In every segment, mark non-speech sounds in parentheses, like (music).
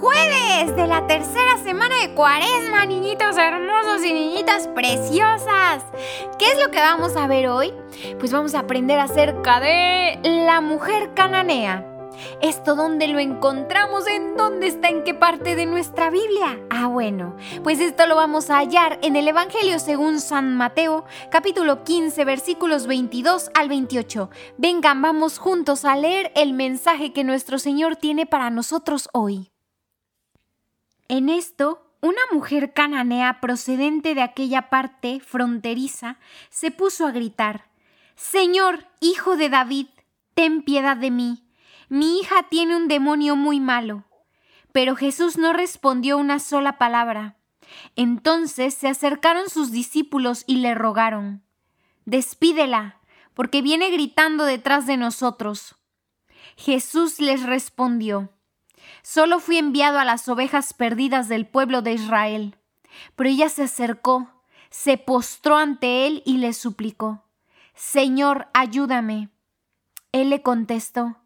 Jueves de la tercera semana de cuaresma, niñitos hermosos y niñitas preciosas. ¿Qué es lo que vamos a ver hoy? Pues vamos a aprender acerca de la mujer cananea. ¿Esto dónde lo encontramos? ¿En dónde está? ¿En qué parte de nuestra Biblia? Ah, bueno, pues esto lo vamos a hallar en el Evangelio según San Mateo, capítulo 15, versículos 22 al 28. Vengan, vamos juntos a leer el mensaje que nuestro Señor tiene para nosotros hoy. En esto, una mujer cananea procedente de aquella parte fronteriza se puso a gritar, Señor, hijo de David, ten piedad de mí mi hija tiene un demonio muy malo. Pero Jesús no respondió una sola palabra. Entonces se acercaron sus discípulos y le rogaron, Despídela, porque viene gritando detrás de nosotros. Jesús les respondió, Solo fui enviado a las ovejas perdidas del pueblo de Israel. Pero ella se acercó, se postró ante él y le suplicó, Señor, ayúdame. Él le contestó,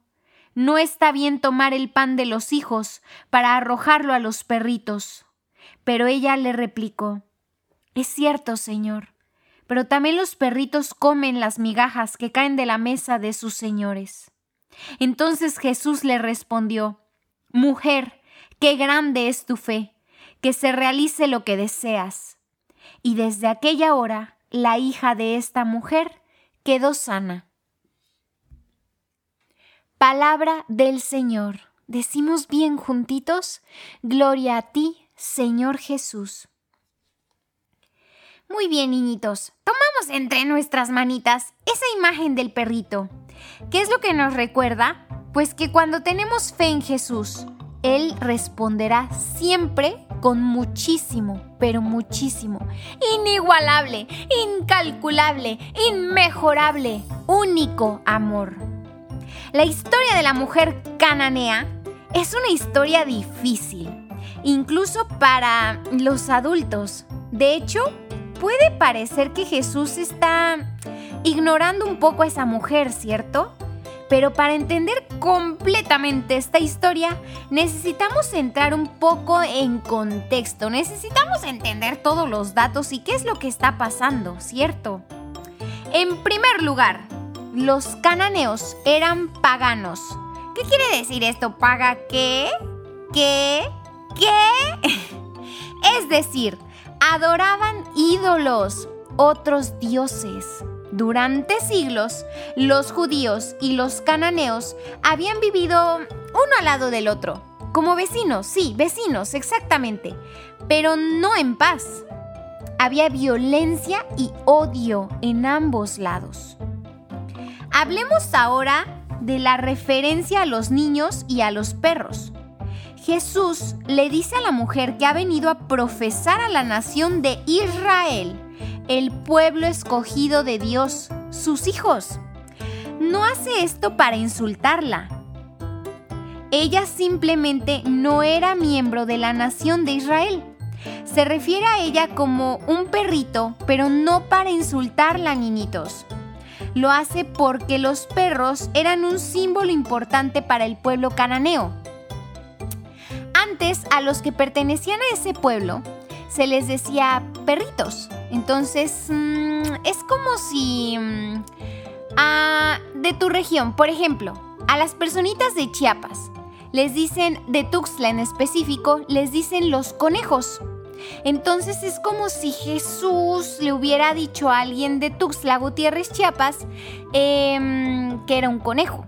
no está bien tomar el pan de los hijos para arrojarlo a los perritos. Pero ella le replicó, Es cierto, Señor, pero también los perritos comen las migajas que caen de la mesa de sus señores. Entonces Jesús le respondió, Mujer, qué grande es tu fe, que se realice lo que deseas. Y desde aquella hora la hija de esta mujer quedó sana. Palabra del Señor. Decimos bien juntitos, Gloria a ti, Señor Jesús. Muy bien, niñitos, tomamos entre nuestras manitas esa imagen del perrito. ¿Qué es lo que nos recuerda? Pues que cuando tenemos fe en Jesús, Él responderá siempre con muchísimo, pero muchísimo, inigualable, incalculable, inmejorable, único amor. La historia de la mujer cananea es una historia difícil, incluso para los adultos. De hecho, puede parecer que Jesús está ignorando un poco a esa mujer, ¿cierto? Pero para entender completamente esta historia, necesitamos entrar un poco en contexto, necesitamos entender todos los datos y qué es lo que está pasando, ¿cierto? En primer lugar, los cananeos eran paganos. ¿Qué quiere decir esto? ¿Paga qué? ¿Qué? ¿Qué? (laughs) es decir, adoraban ídolos, otros dioses. Durante siglos, los judíos y los cananeos habían vivido uno al lado del otro, como vecinos, sí, vecinos, exactamente, pero no en paz. Había violencia y odio en ambos lados. Hablemos ahora de la referencia a los niños y a los perros. Jesús le dice a la mujer que ha venido a profesar a la nación de Israel, el pueblo escogido de Dios, sus hijos. No hace esto para insultarla. Ella simplemente no era miembro de la nación de Israel. Se refiere a ella como un perrito, pero no para insultarla, niñitos. Lo hace porque los perros eran un símbolo importante para el pueblo cananeo. Antes, a los que pertenecían a ese pueblo, se les decía perritos. Entonces, mm, es como si... Mm, de tu región, por ejemplo, a las personitas de Chiapas, les dicen, de Tuxtla en específico, les dicen los conejos. Entonces es como si Jesús le hubiera dicho a alguien de Tuxtla Gutiérrez, Chiapas, em, que era un conejo.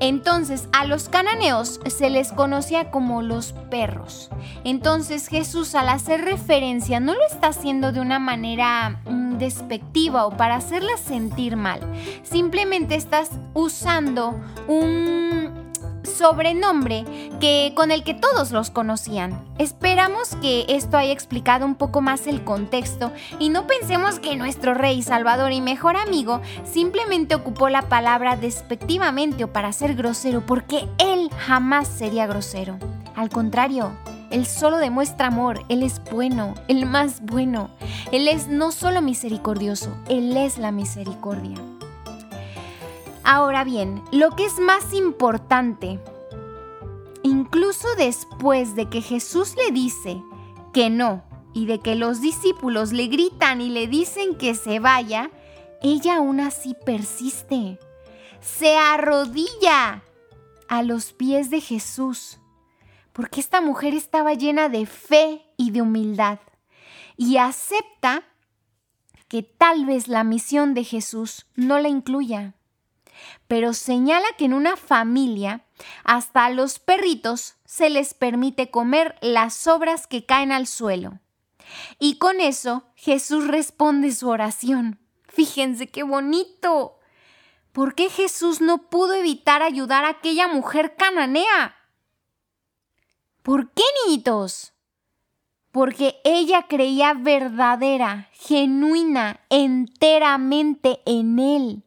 Entonces a los cananeos se les conocía como los perros. Entonces Jesús al hacer referencia no lo está haciendo de una manera mm, despectiva o para hacerla sentir mal. Simplemente estás usando un sobrenombre que, con el que todos los conocían. Esperamos que esto haya explicado un poco más el contexto y no pensemos que nuestro rey, salvador y mejor amigo simplemente ocupó la palabra despectivamente o para ser grosero, porque él jamás sería grosero. Al contrario, él solo demuestra amor, Él es bueno, el más bueno. Él es no solo misericordioso, Él es la misericordia. Ahora bien, lo que es más importante incluso después de que Jesús le dice que no y de que los discípulos le gritan y le dicen que se vaya, ella aún así persiste. Se arrodilla a los pies de Jesús, porque esta mujer estaba llena de fe y de humildad y acepta que tal vez la misión de Jesús no la incluya, pero señala que en una familia hasta a los perritos se les permite comer las sobras que caen al suelo. Y con eso Jesús responde su oración. Fíjense qué bonito. ¿Por qué Jesús no pudo evitar ayudar a aquella mujer cananea? ¿Por qué, niñitos? Porque ella creía verdadera, genuina, enteramente en Él.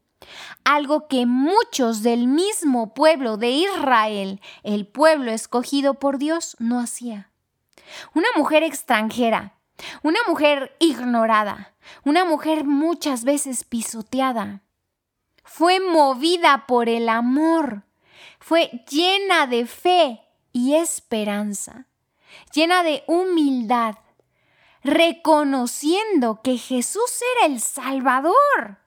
Algo que muchos del mismo pueblo de Israel, el pueblo escogido por Dios, no hacía. Una mujer extranjera, una mujer ignorada, una mujer muchas veces pisoteada. Fue movida por el amor, fue llena de fe y esperanza, llena de humildad, reconociendo que Jesús era el Salvador,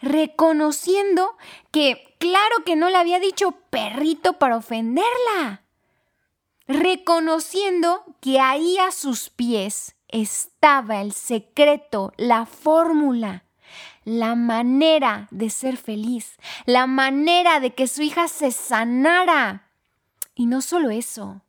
reconociendo que claro que no le había dicho perrito para ofenderla, reconociendo que ahí a sus pies estaba el secreto, la fórmula, la manera de ser feliz, la manera de que su hija se sanara. Y no solo eso,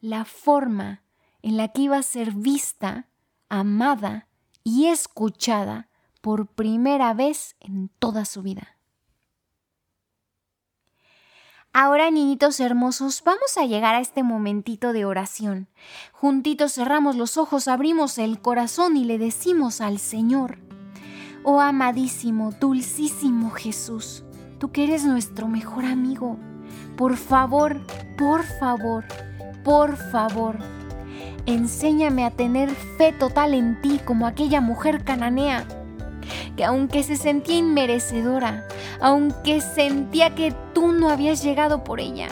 la forma en la que iba a ser vista, amada y escuchada por primera vez en toda su vida. Ahora, niñitos hermosos, vamos a llegar a este momentito de oración. Juntitos cerramos los ojos, abrimos el corazón y le decimos al Señor, oh amadísimo, dulcísimo Jesús, tú que eres nuestro mejor amigo, por favor, por favor, por favor, enséñame a tener fe total en ti como aquella mujer cananea que aunque se sentía inmerecedora, aunque sentía que tú no habías llegado por ella,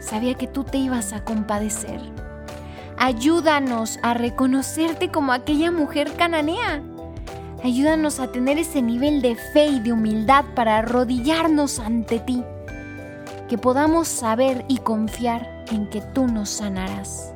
sabía que tú te ibas a compadecer. Ayúdanos a reconocerte como aquella mujer cananea. Ayúdanos a tener ese nivel de fe y de humildad para arrodillarnos ante ti. Que podamos saber y confiar en que tú nos sanarás.